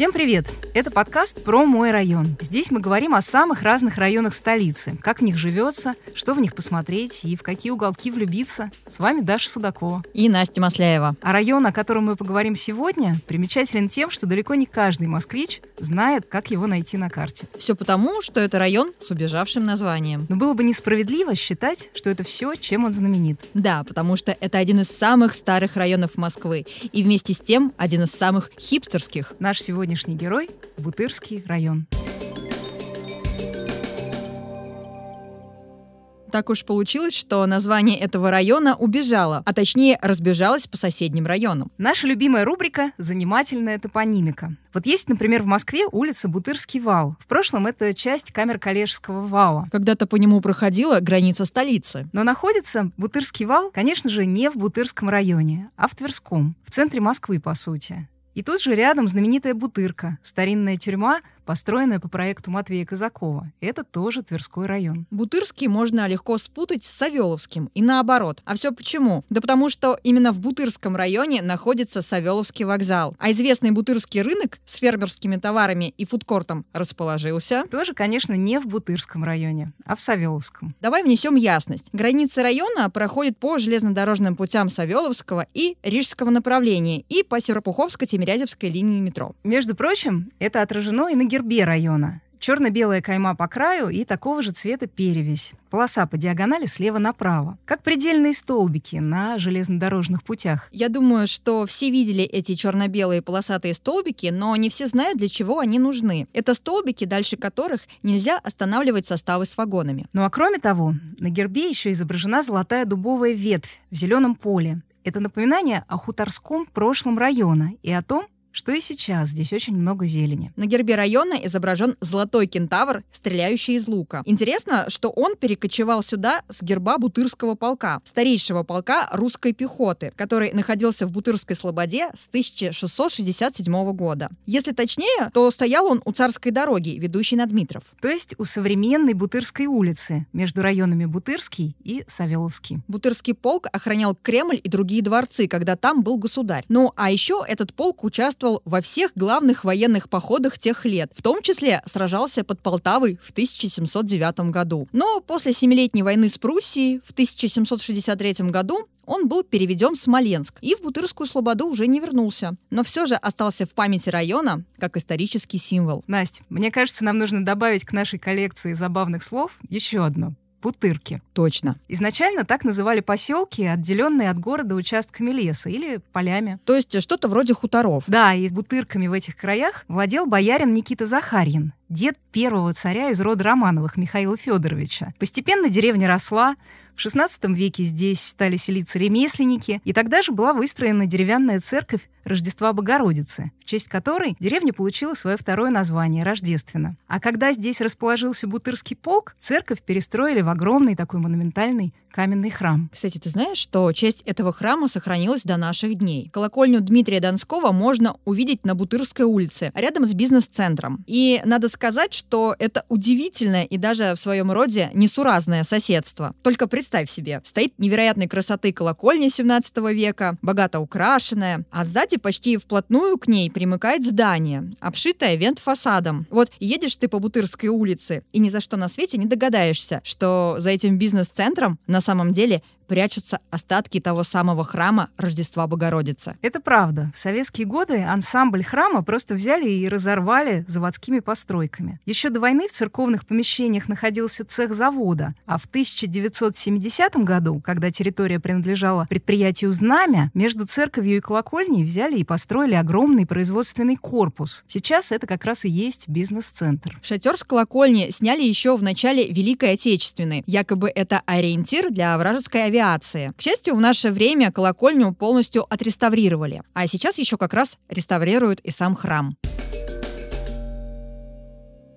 Всем привет! Это подкаст про мой район. Здесь мы говорим о самых разных районах столицы, как в них живется, что в них посмотреть и в какие уголки влюбиться. С вами Даша Судакова. И Настя Масляева. А район, о котором мы поговорим сегодня, примечателен тем, что далеко не каждый москвич знает, как его найти на карте. Все потому, что это район с убежавшим названием. Но было бы несправедливо считать, что это все, чем он знаменит. Да, потому что это один из самых старых районов Москвы и вместе с тем один из самых хипстерских. Наш сегодняшний герой – Бутырский район. Так уж получилось, что название этого района убежало, а точнее разбежалось по соседним районам. Наша любимая рубрика «Занимательная топонимика». Вот есть, например, в Москве улица Бутырский вал. В прошлом это часть камер Калежского вала. Когда-то по нему проходила граница столицы. Но находится Бутырский вал, конечно же, не в Бутырском районе, а в Тверском, в центре Москвы, по сути. И тут же рядом знаменитая Бутырка, старинная тюрьма, построенная по проекту Матвея Казакова. Это тоже Тверской район. Бутырский можно легко спутать с Савеловским и наоборот. А все почему? Да потому что именно в Бутырском районе находится Савеловский вокзал. А известный Бутырский рынок с фермерскими товарами и фудкортом расположился... Тоже, конечно, не в Бутырском районе, а в Савеловском. Давай внесем ясность. Границы района проходят по железнодорожным путям Савеловского и Рижского направления и по Серпуховско-Тимирязевской линии метро. Между прочим, это отражено и на гербе района. Черно-белая кайма по краю и такого же цвета перевесь. Полоса по диагонали слева направо. Как предельные столбики на железнодорожных путях. Я думаю, что все видели эти черно-белые полосатые столбики, но не все знают, для чего они нужны. Это столбики, дальше которых нельзя останавливать составы с вагонами. Ну а кроме того, на гербе еще изображена золотая дубовая ветвь в зеленом поле. Это напоминание о хуторском прошлом района и о том, что и сейчас здесь очень много зелени. На гербе района изображен золотой кентавр, стреляющий из лука. Интересно, что он перекочевал сюда с герба Бутырского полка, старейшего полка русской пехоты, который находился в Бутырской слободе с 1667 года. Если точнее, то стоял он у царской дороги, ведущей на Дмитров. То есть у современной Бутырской улицы, между районами Бутырский и Савеловский. Бутырский полк охранял Кремль и другие дворцы, когда там был государь. Ну а еще этот полк участвовал участвовал во всех главных военных походах тех лет, в том числе сражался под Полтавой в 1709 году. Но после Семилетней войны с Пруссией в 1763 году он был переведен в Смоленск и в Бутырскую Слободу уже не вернулся. Но все же остался в памяти района как исторический символ. Настя, мне кажется, нам нужно добавить к нашей коллекции забавных слов еще одно. Бутырки. Точно. Изначально так называли поселки, отделенные от города участками леса или полями. То есть что-то вроде хуторов. Да, и бутырками в этих краях владел боярин Никита Захарьин, дед первого царя из рода Романовых Михаила Федоровича. Постепенно деревня росла, в XVI веке здесь стали селиться ремесленники, и тогда же была выстроена деревянная церковь Рождества Богородицы, в честь которой деревня получила свое второе название – Рождественно. А когда здесь расположился Бутырский полк, церковь перестроили в огромный такой монументальный каменный храм. Кстати, ты знаешь, что часть этого храма сохранилась до наших дней? Колокольню Дмитрия Донского можно увидеть на Бутырской улице, рядом с бизнес-центром. И надо сказать, что это удивительное и даже в своем роде несуразное соседство. Только представь себе, стоит невероятной красоты колокольня 17 века, богато украшенная, а сзади почти вплотную к ней примыкает здание, обшитое вент-фасадом. Вот едешь ты по Бутырской улице и ни за что на свете не догадаешься, что за этим бизнес-центром на на самом деле прячутся остатки того самого храма Рождества Богородицы. Это правда. В советские годы ансамбль храма просто взяли и разорвали заводскими постройками. Еще до войны в церковных помещениях находился цех завода, а в 1970 году, когда территория принадлежала предприятию «Знамя», между церковью и колокольней взяли и построили огромный производственный корпус. Сейчас это как раз и есть бизнес-центр. Шатер с колокольни сняли еще в начале Великой Отечественной. Якобы это ориентир для вражеской авиации авиации. К счастью, в наше время колокольню полностью отреставрировали. А сейчас еще как раз реставрируют и сам храм.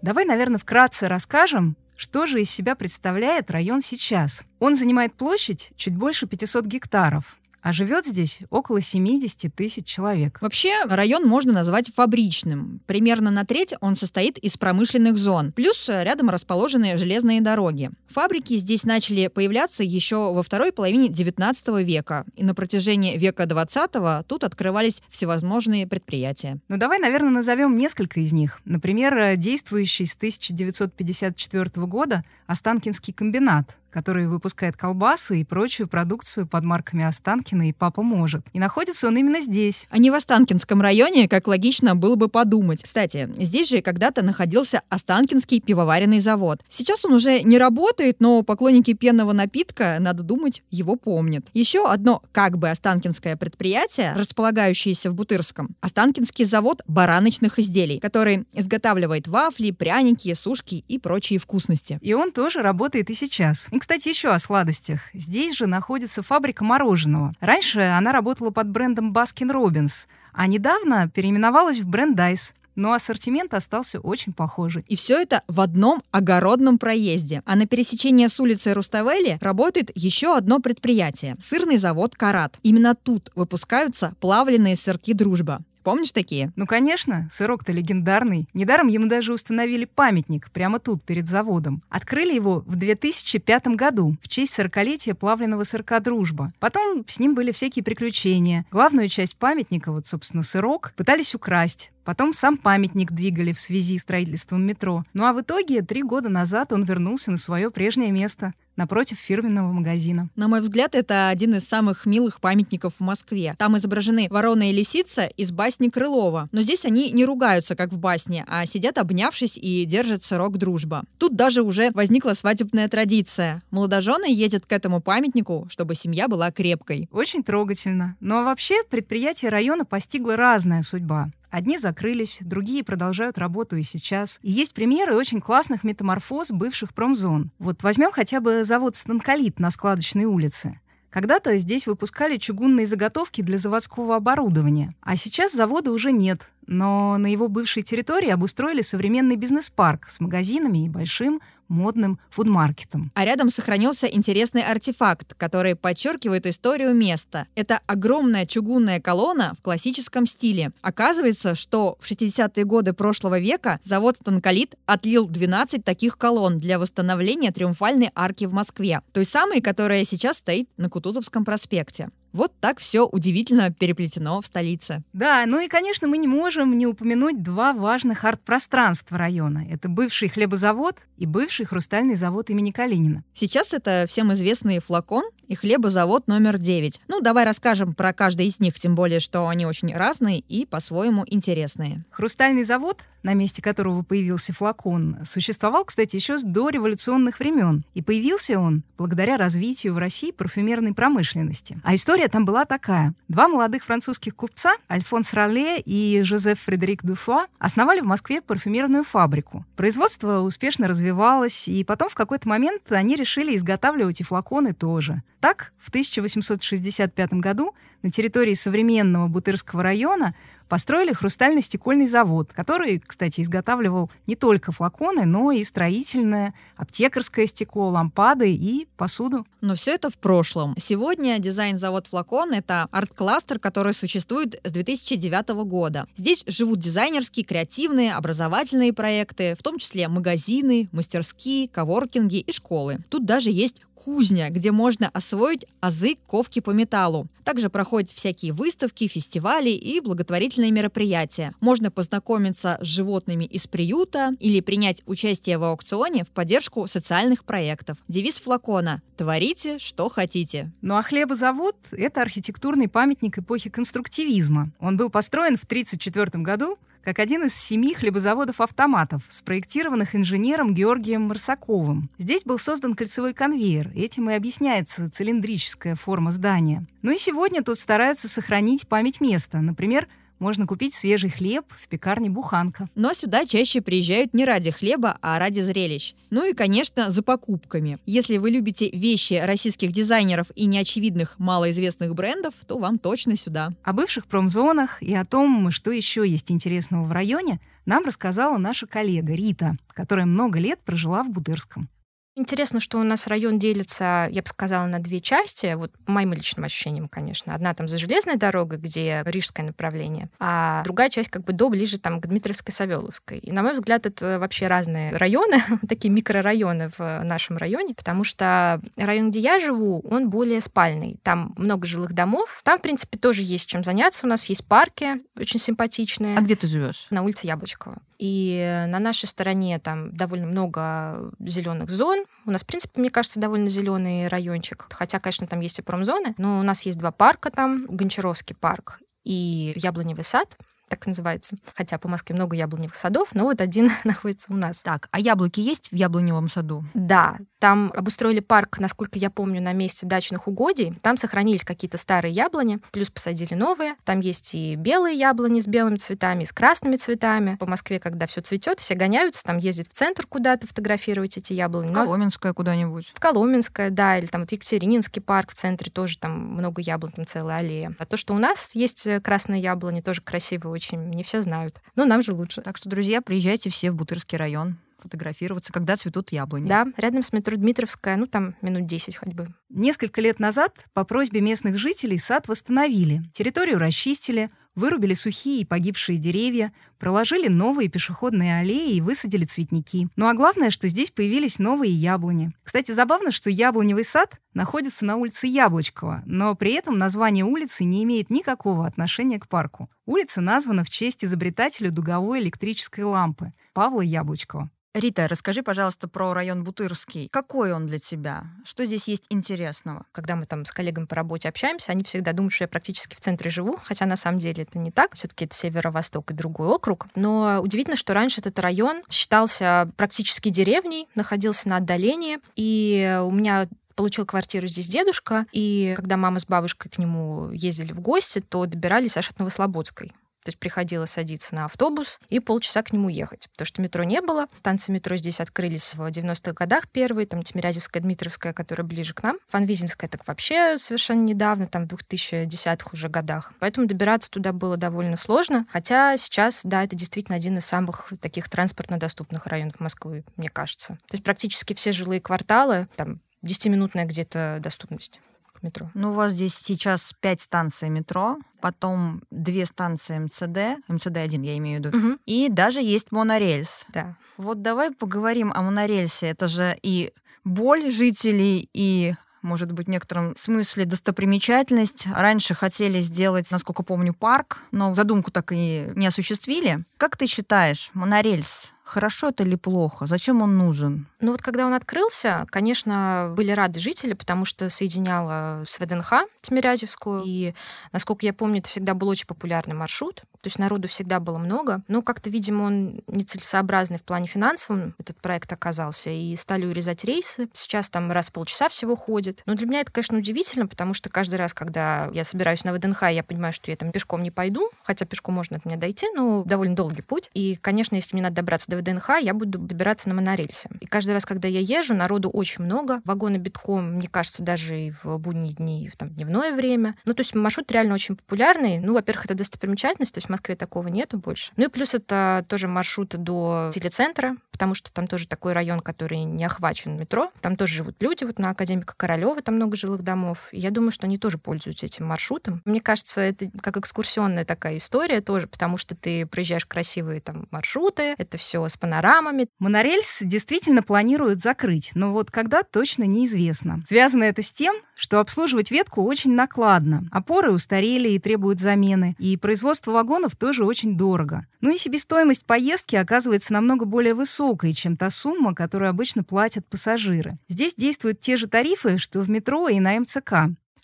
Давай, наверное, вкратце расскажем, что же из себя представляет район сейчас. Он занимает площадь чуть больше 500 гектаров, а живет здесь около 70 тысяч человек. Вообще, район можно назвать фабричным. Примерно на треть он состоит из промышленных зон. Плюс рядом расположены железные дороги. Фабрики здесь начали появляться еще во второй половине 19 века. И на протяжении века 20 тут открывались всевозможные предприятия. Ну давай, наверное, назовем несколько из них. Например, действующий с 1954 года Останкинский комбинат, который выпускает колбасы и прочую продукцию под марками Останкина и Папа может. И находится он именно здесь. А не в Останкинском районе, как логично было бы подумать. Кстати, здесь же когда-то находился Останкинский пивоваренный завод. Сейчас он уже не работает, но поклонники пенного напитка, надо думать, его помнят. Еще одно как бы Останкинское предприятие, располагающееся в Бутырском. Останкинский завод бараночных изделий, который изготавливает вафли, пряники, сушки и прочие вкусности. И он тоже работает и сейчас. И, кстати, еще о сладостях. Здесь же находится фабрика мороженого. Раньше она работала под брендом Baskin Robbins, а недавно переименовалась в BRandICE но ассортимент остался очень похожий. И все это в одном огородном проезде. А на пересечении с улицей Руставели работает еще одно предприятие – сырный завод «Карат». Именно тут выпускаются плавленые сырки «Дружба». Помнишь такие? Ну, конечно, сырок-то легендарный. Недаром ему даже установили памятник прямо тут, перед заводом. Открыли его в 2005 году в честь 40-летия плавленного сырка «Дружба». Потом с ним были всякие приключения. Главную часть памятника, вот, собственно, сырок, пытались украсть. Потом сам памятник двигали в связи с строительством метро. Ну а в итоге три года назад он вернулся на свое прежнее место напротив фирменного магазина. На мой взгляд, это один из самых милых памятников в Москве. Там изображены ворона и лисица из басни Крылова. Но здесь они не ругаются, как в басне, а сидят обнявшись и держат сырок дружба. Тут даже уже возникла свадебная традиция. Молодожены ездят к этому памятнику, чтобы семья была крепкой. Очень трогательно. Ну а вообще предприятие района постигла разная судьба. Одни закрылись, другие продолжают работу и сейчас. И есть примеры очень классных метаморфоз бывших промзон. Вот возьмем хотя бы завод «Станколит» на складочной улице. Когда-то здесь выпускали чугунные заготовки для заводского оборудования, а сейчас завода уже нет, но на его бывшей территории обустроили современный бизнес-парк с магазинами и большим модным фудмаркетом. А рядом сохранился интересный артефакт, который подчеркивает историю места. Это огромная чугунная колонна в классическом стиле. Оказывается, что в 60-е годы прошлого века завод «Станколит» отлил 12 таких колонн для восстановления триумфальной арки в Москве, той самой, которая сейчас стоит на Кутузовском проспекте. Вот так все удивительно переплетено в столице. Да, ну и, конечно, мы не можем не упомянуть два важных арт-пространства района. Это бывший хлебозавод и бывший хрустальный завод имени Калинина. Сейчас это всем известный флакон и хлебозавод номер 9. Ну, давай расскажем про каждый из них, тем более, что они очень разные и по-своему интересные. Хрустальный завод, на месте которого появился флакон, существовал, кстати, еще с дореволюционных времен. И появился он благодаря развитию в России парфюмерной промышленности. А история там была такая. Два молодых французских купца, Альфонс Роле и Жозеф Фредерик Дуфуа, основали в Москве парфюмерную фабрику. Производство успешно развивалось, и потом в какой-то момент они решили изготавливать и флаконы тоже. Так, в 1865 году на территории современного Бутырского района построили хрустально-стекольный завод, который, кстати, изготавливал не только флаконы, но и строительное, аптекарское стекло, лампады и посуду. Но все это в прошлом. Сегодня дизайн-завод «Флакон» — это арт-кластер, который существует с 2009 года. Здесь живут дизайнерские, креативные, образовательные проекты, в том числе магазины, мастерские, коворкинги и школы. Тут даже есть кузня, где можно освоить азы ковки по металлу. Также проходят всякие выставки, фестивали и благотворительные мероприятия. Можно познакомиться с животными из приюта или принять участие в аукционе в поддержку социальных проектов. Девиз флакона «Творите, что хотите». Ну а хлебозавод — это архитектурный памятник эпохи конструктивизма. Он был построен в 1934 году как один из семи хлебозаводов-автоматов, спроектированных инженером Георгием Марсаковым. Здесь был создан кольцевой конвейер, этим и объясняется цилиндрическая форма здания. Ну и сегодня тут стараются сохранить память места. Например, можно купить свежий хлеб в пекарне «Буханка». Но сюда чаще приезжают не ради хлеба, а ради зрелищ. Ну и, конечно, за покупками. Если вы любите вещи российских дизайнеров и неочевидных малоизвестных брендов, то вам точно сюда. О бывших промзонах и о том, что еще есть интересного в районе, нам рассказала наша коллега Рита, которая много лет прожила в Бутырском. Интересно, что у нас район делится, я бы сказала, на две части. Вот по моим личным ощущениям, конечно. Одна там за железной дорогой, где рижское направление, а другая часть как бы до ближе там к Дмитровской Савеловской. И, на мой взгляд, это вообще разные районы, такие микрорайоны в нашем районе, потому что район, где я живу, он более спальный. Там много жилых домов. Там, в принципе, тоже есть чем заняться. У нас есть парки очень симпатичные. А где ты живешь? На улице Яблочкова. И на нашей стороне там довольно много зеленых зон. У нас, в принципе, мне кажется, довольно зеленый райончик. Хотя, конечно, там есть и промзоны, но у нас есть два парка там, Гончаровский парк и Яблоневый сад так называется. Хотя по Москве много яблоневых садов, но вот один находится у нас. Так, а яблоки есть в яблоневом саду? Да, там обустроили парк, насколько я помню, на месте дачных угодий. Там сохранились какие-то старые яблони, плюс посадили новые. Там есть и белые яблони с белыми цветами, и с красными цветами. По Москве, когда все цветет, все гоняются, там ездят в центр куда-то фотографировать эти яблони. В Коломенское куда-нибудь. В Коломенское, да, или там вот Екатерининский парк в центре тоже там много яблон, там целая аллея. А то, что у нас есть красные яблони, тоже красивые очень, не все знают. Но нам же лучше. Так что, друзья, приезжайте все в Бутырский район фотографироваться, когда цветут яблони. Да, рядом с метро Дмитровская, ну там минут 10 ходьбы. Несколько лет назад по просьбе местных жителей сад восстановили, территорию расчистили, вырубили сухие и погибшие деревья, проложили новые пешеходные аллеи и высадили цветники. Ну а главное, что здесь появились новые яблони. Кстати, забавно, что яблоневый сад находится на улице Яблочкова, но при этом название улицы не имеет никакого отношения к парку. Улица названа в честь изобретателя дуговой электрической лампы Павла Яблочкова. Рита, расскажи, пожалуйста, про район Бутырский. Какой он для тебя? Что здесь есть интересного? Когда мы там с коллегами по работе общаемся, они всегда думают, что я практически в центре живу, хотя на самом деле это не так. все таки это северо-восток и другой округ. Но удивительно, что раньше этот район считался практически деревней, находился на отдалении, и у меня получил квартиру здесь дедушка, и когда мама с бабушкой к нему ездили в гости, то добирались аж от Новослободской. То есть приходилось садиться на автобус и полчаса к нему ехать, потому что метро не было. Станции метро здесь открылись в 90-х годах первые, там Тимирязевская, Дмитровская, которая ближе к нам. Фанвизинская так вообще совершенно недавно, там в 2010-х уже годах. Поэтому добираться туда было довольно сложно. Хотя сейчас, да, это действительно один из самых таких транспортно доступных районов Москвы, мне кажется. То есть практически все жилые кварталы, там 10-минутная где-то доступность метро? Ну, у вас здесь сейчас пять станций метро, потом две станции МЦД, МЦД-1 я имею в виду, угу. и даже есть монорельс. Да. Вот давай поговорим о монорельсе. Это же и боль жителей, и может быть, в некотором смысле достопримечательность. Раньше хотели сделать, насколько помню, парк, но задумку так и не осуществили. Как ты считаешь, монорельс Хорошо это или плохо? Зачем он нужен? Ну вот когда он открылся, конечно, были рады жители, потому что соединяла с ВДНХ Тимирязевскую. И, насколько я помню, это всегда был очень популярный маршрут. То есть народу всегда было много. Но как-то, видимо, он нецелесообразный в плане финансовом, этот проект оказался. И стали урезать рейсы. Сейчас там раз в полчаса всего ходит. Но для меня это, конечно, удивительно, потому что каждый раз, когда я собираюсь на ВДНХ, я понимаю, что я там пешком не пойду, хотя пешком можно от меня дойти, но довольно долгий путь. И, конечно, если мне надо добраться до ВДНХ, я буду добираться на монорельсе. И каждый раз, когда я езжу, народу очень много. Вагоны битком, мне кажется, даже и в будние дни, и в там, дневное время. Ну, то есть маршрут реально очень популярный. Ну, во-первых, это достопримечательность, то есть в Москве такого нету больше. Ну и плюс это тоже маршрут до телецентра, потому что там тоже такой район, который не охвачен метро. Там тоже живут люди, вот на Академика Королева там много жилых домов. И я думаю, что они тоже пользуются этим маршрутом. Мне кажется, это как экскурсионная такая история тоже, потому что ты проезжаешь красивые там маршруты, это все с панорамой, панорамами. Монорельс действительно планируют закрыть, но вот когда точно неизвестно. Связано это с тем, что обслуживать ветку очень накладно. Опоры устарели и требуют замены, и производство вагонов тоже очень дорого. Ну и себестоимость поездки оказывается намного более высокой, чем та сумма, которую обычно платят пассажиры. Здесь действуют те же тарифы, что в метро и на МЦК.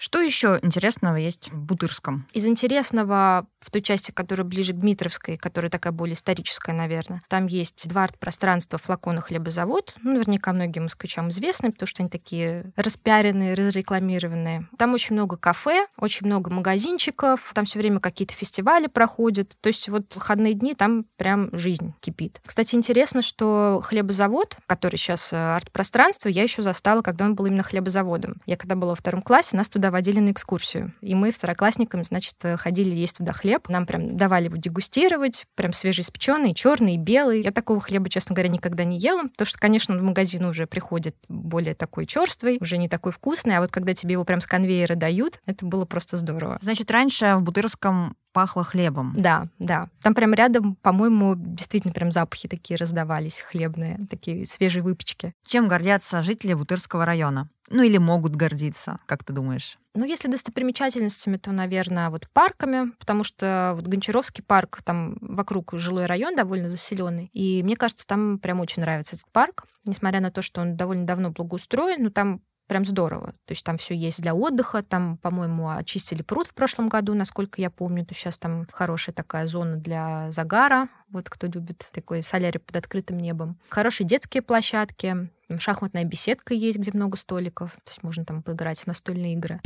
Что еще интересного есть в Бутырском? Из интересного в той части, которая ближе к Дмитровской, которая такая более историческая, наверное, там есть два арт-пространства флакона хлебозавод. Ну, наверняка многим москвичам известны, потому что они такие распиаренные, разрекламированные. Там очень много кафе, очень много магазинчиков, там все время какие-то фестивали проходят. То есть вот выходные дни там прям жизнь кипит. Кстати, интересно, что хлебозавод, который сейчас э, арт-пространство, я еще застала, когда он был именно хлебозаводом. Я когда была во втором классе, нас туда туда водили на экскурсию. И мы второклассниками, значит, ходили есть туда хлеб. Нам прям давали его дегустировать, прям свежеиспеченный, черный, белый. Я такого хлеба, честно говоря, никогда не ела, потому что, конечно, в магазин уже приходит более такой черствый, уже не такой вкусный, а вот когда тебе его прям с конвейера дают, это было просто здорово. Значит, раньше в Бутырском пахло хлебом. Да, да. Там прям рядом, по-моему, действительно прям запахи такие раздавались хлебные, такие свежие выпечки. Чем гордятся жители Бутырского района? Ну или могут гордиться, как ты думаешь? Ну, если достопримечательностями, то, наверное, вот парками, потому что вот Гончаровский парк, там вокруг жилой район довольно заселенный, и мне кажется, там прям очень нравится этот парк, несмотря на то, что он довольно давно благоустроен, но там прям здорово. То есть там все есть для отдыха. Там, по-моему, очистили пруд в прошлом году, насколько я помню. То сейчас там хорошая такая зона для загара. Вот кто любит такой солярий под открытым небом. Хорошие детские площадки. Шахматная беседка есть, где много столиков. То есть можно там поиграть в настольные игры.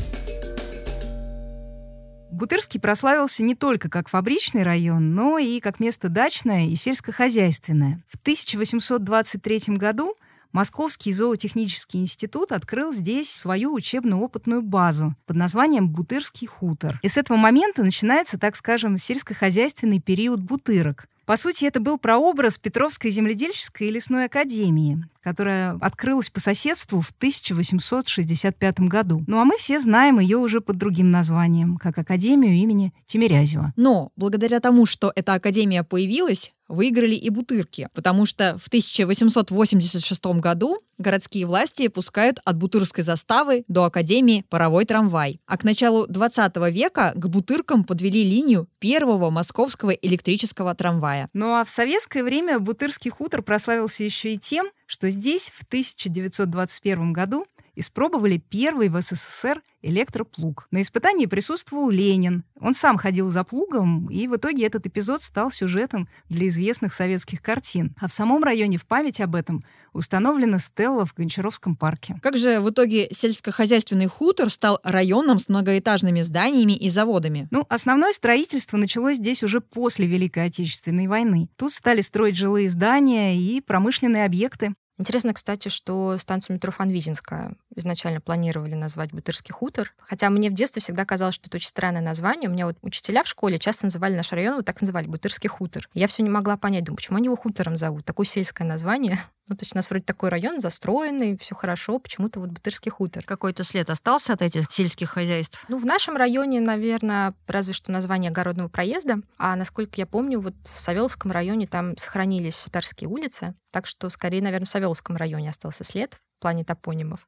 Бутырский прославился не только как фабричный район, но и как место дачное и сельскохозяйственное. В 1823 году Московский зоотехнический институт открыл здесь свою учебно-опытную базу под названием «Бутырский хутор». И с этого момента начинается, так скажем, сельскохозяйственный период бутырок. По сути, это был прообраз Петровской земледельческой и лесной академии, которая открылась по соседству в 1865 году. Ну а мы все знаем ее уже под другим названием, как Академию имени Тимирязева. Но благодаря тому, что эта академия появилась, выиграли и Бутырки, потому что в 1886 году городские власти пускают от Бутырской заставы до Академии паровой трамвай. А к началу 20 века к Бутыркам подвели линию первого московского электрического трамвая. Ну а в советское время Бутырский хутор прославился еще и тем, что здесь в 1921 году испробовали первый в СССР электроплуг. На испытании присутствовал Ленин. Он сам ходил за плугом, и в итоге этот эпизод стал сюжетом для известных советских картин. А в самом районе в память об этом установлена стелла в Гончаровском парке. Как же в итоге сельскохозяйственный хутор стал районом с многоэтажными зданиями и заводами? Ну, основное строительство началось здесь уже после Великой Отечественной войны. Тут стали строить жилые здания и промышленные объекты. Интересно, кстати, что станцию метро Фанвизинская изначально планировали назвать Бутырский хутор. Хотя мне в детстве всегда казалось, что это очень странное название. У меня вот учителя в школе часто называли наш район, вот так называли, Бутырский хутор. Я все не могла понять, думаю, почему они его хутором зовут? Такое сельское название. Ну, то есть у нас вроде такой район застроенный, все хорошо, почему-то вот Бутырский хутор. Какой-то след остался от этих сельских хозяйств? Ну, в нашем районе, наверное, разве что название огородного проезда. А насколько я помню, вот в Савеловском районе там сохранились Тарские улицы. Так что, скорее, наверное, в Савеловском районе остался след в плане топонимов.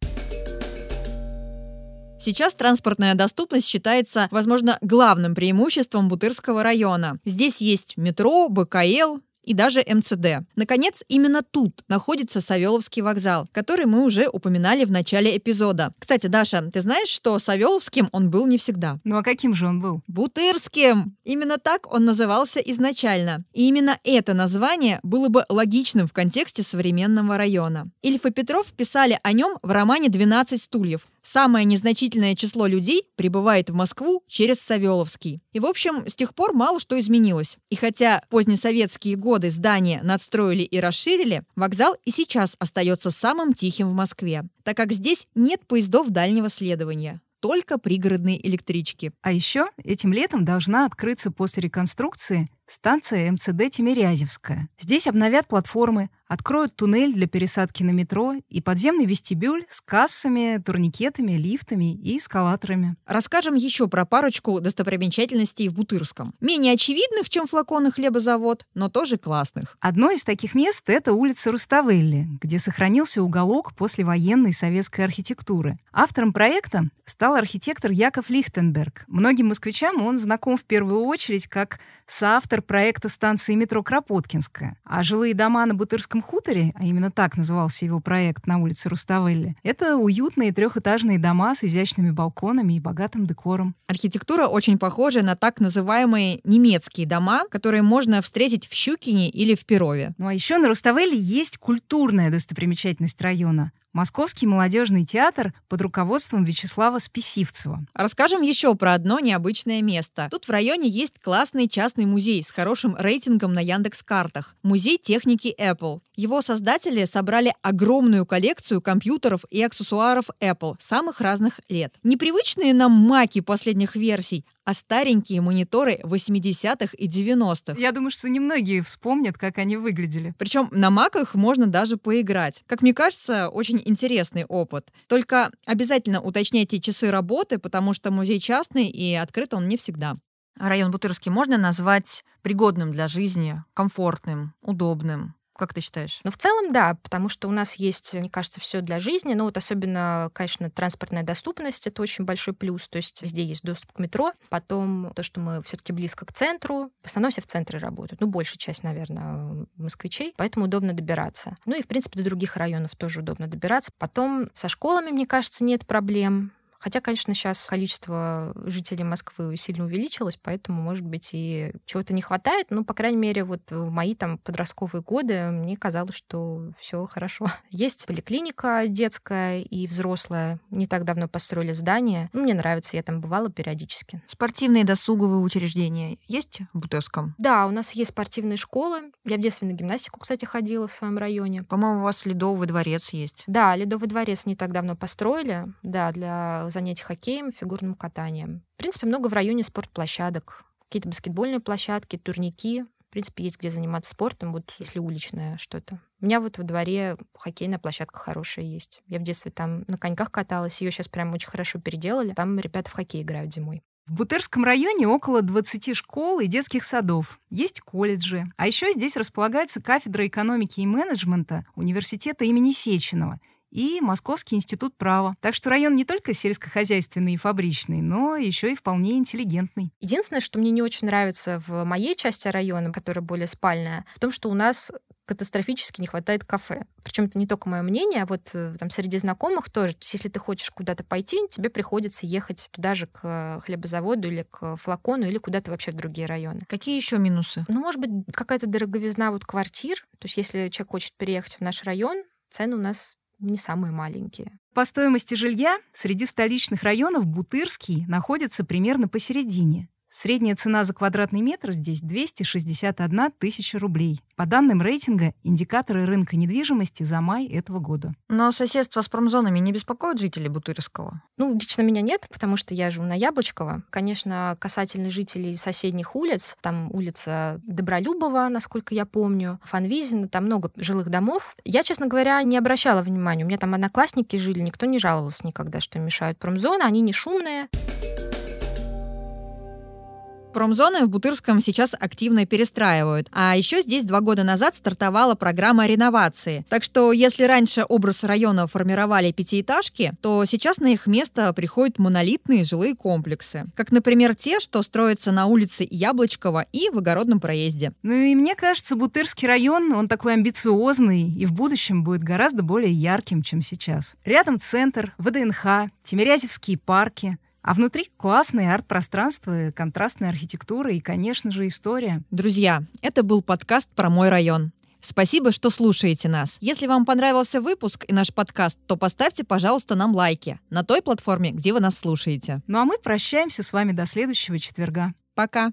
Сейчас транспортная доступность считается, возможно, главным преимуществом Бутырского района. Здесь есть метро, БКЛ, и даже МЦД. Наконец, именно тут находится Савеловский вокзал, который мы уже упоминали в начале эпизода. Кстати, Даша, ты знаешь, что Савеловским он был не всегда? Ну а каким же он был? Бутырским! Именно так он назывался изначально. И именно это название было бы логичным в контексте современного района. Ильф и Петров писали о нем в романе «12 стульев», Самое незначительное число людей прибывает в Москву через Савеловский. И, в общем, с тех пор мало что изменилось. И хотя позднесоветские годы здание надстроили и расширили, вокзал и сейчас остается самым тихим в Москве, так как здесь нет поездов дальнего следования только пригородные электрички. А еще этим летом должна открыться после реконструкции станция МЦД Тимирязевская. Здесь обновят платформы, откроют туннель для пересадки на метро и подземный вестибюль с кассами, турникетами, лифтами и эскалаторами. Расскажем еще про парочку достопримечательностей в Бутырском. Менее очевидных, чем флаконы хлебозавод, но тоже классных. Одно из таких мест — это улица Руставелли, где сохранился уголок послевоенной советской архитектуры. Автором проекта стал архитектор Яков Лихтенберг. Многим москвичам он знаком в первую очередь как соавтор проекта станции метро Кропоткинская. А жилые дома на Бутырском хуторе, а именно так назывался его проект на улице Руставелли, это уютные трехэтажные дома с изящными балконами и богатым декором. Архитектура очень похожа на так называемые немецкие дома, которые можно встретить в Щукине или в Перове. Ну а еще на Руставелли есть культурная достопримечательность района Московский молодежный театр под руководством Вячеслава Списивцева. Расскажем еще про одно необычное место. Тут в районе есть классный частный музей с хорошим рейтингом на Яндекс-картах. Музей техники Apple. Его создатели собрали огромную коллекцию компьютеров и аксессуаров Apple самых разных лет. Непривычные нам маки последних версий, а старенькие мониторы 80-х и 90-х. Я думаю, что немногие вспомнят, как они выглядели. Причем на маках можно даже поиграть. Как мне кажется, очень интересный опыт. Только обязательно уточняйте часы работы, потому что музей частный и открыт он не всегда. Район Бутырский можно назвать пригодным для жизни, комфортным, удобным. Как ты считаешь? Ну, в целом, да, потому что у нас есть, мне кажется, все для жизни. Но вот особенно, конечно, транспортная доступность это очень большой плюс. То есть везде есть доступ к метро. Потом то, что мы все-таки близко к центру. В основном все в центре работают. Ну, большая часть, наверное, москвичей. Поэтому удобно добираться. Ну и, в принципе, до других районов тоже удобно добираться. Потом со школами, мне кажется, нет проблем. Хотя, конечно, сейчас количество жителей Москвы сильно увеличилось, поэтому, может быть, и чего-то не хватает. Но, по крайней мере, вот в мои там подростковые годы мне казалось, что все хорошо. Есть поликлиника детская и взрослая. Не так давно построили здание. Ну, мне нравится, я там бывала периодически. Спортивные досуговые учреждения есть в Бутырском? Да, у нас есть спортивные школы. Я в детстве на гимнастику, кстати, ходила в своем районе. По-моему, у вас Ледовый дворец есть. Да, Ледовый дворец не так давно построили. Да, для занятий хоккеем, фигурным катанием. В принципе, много в районе спортплощадок. Какие-то баскетбольные площадки, турники. В принципе, есть где заниматься спортом, вот если уличное что-то. У меня вот во дворе хоккейная площадка хорошая есть. Я в детстве там на коньках каталась, ее сейчас прям очень хорошо переделали. Там ребята в хоккей играют зимой. В Бутырском районе около 20 школ и детских садов. Есть колледжи. А еще здесь располагается кафедра экономики и менеджмента университета имени Сеченова – и Московский институт права. Так что район не только сельскохозяйственный и фабричный, но еще и вполне интеллигентный. Единственное, что мне не очень нравится в моей части района, которая более спальная, в том, что у нас катастрофически не хватает кафе. Причем это не только мое мнение, а вот э, там среди знакомых тоже. То есть, если ты хочешь куда-то пойти, тебе приходится ехать туда же к хлебозаводу или к флакону или куда-то вообще в другие районы. Какие еще минусы? Ну, может быть, какая-то дороговизна вот квартир. То есть, если человек хочет переехать в наш район, цены у нас не самые маленькие. По стоимости жилья среди столичных районов Бутырский находится примерно посередине. Средняя цена за квадратный метр здесь 261 тысяча рублей. По данным рейтинга, индикаторы рынка недвижимости за май этого года. Но соседство с промзонами не беспокоит жителей Бутырского? Ну, лично меня нет, потому что я живу на Яблочково. Конечно, касательно жителей соседних улиц, там улица Добролюбова, насколько я помню, Фанвизина, там много жилых домов. Я, честно говоря, не обращала внимания. У меня там одноклассники жили, никто не жаловался никогда, что мешают промзоны, они не шумные. Промзоны в Бутырском сейчас активно перестраивают. А еще здесь два года назад стартовала программа реновации. Так что если раньше образ района формировали пятиэтажки, то сейчас на их место приходят монолитные жилые комплексы. Как, например, те, что строятся на улице Яблочкова и в Огородном проезде. Ну и мне кажется, Бутырский район, он такой амбициозный и в будущем будет гораздо более ярким, чем сейчас. Рядом центр, ВДНХ, Тимирязевские парки. А внутри классные арт-пространства, контрастная архитектура и, конечно же, история. Друзья, это был подкаст про мой район. Спасибо, что слушаете нас. Если вам понравился выпуск и наш подкаст, то поставьте, пожалуйста, нам лайки на той платформе, где вы нас слушаете. Ну а мы прощаемся с вами до следующего четверга. Пока.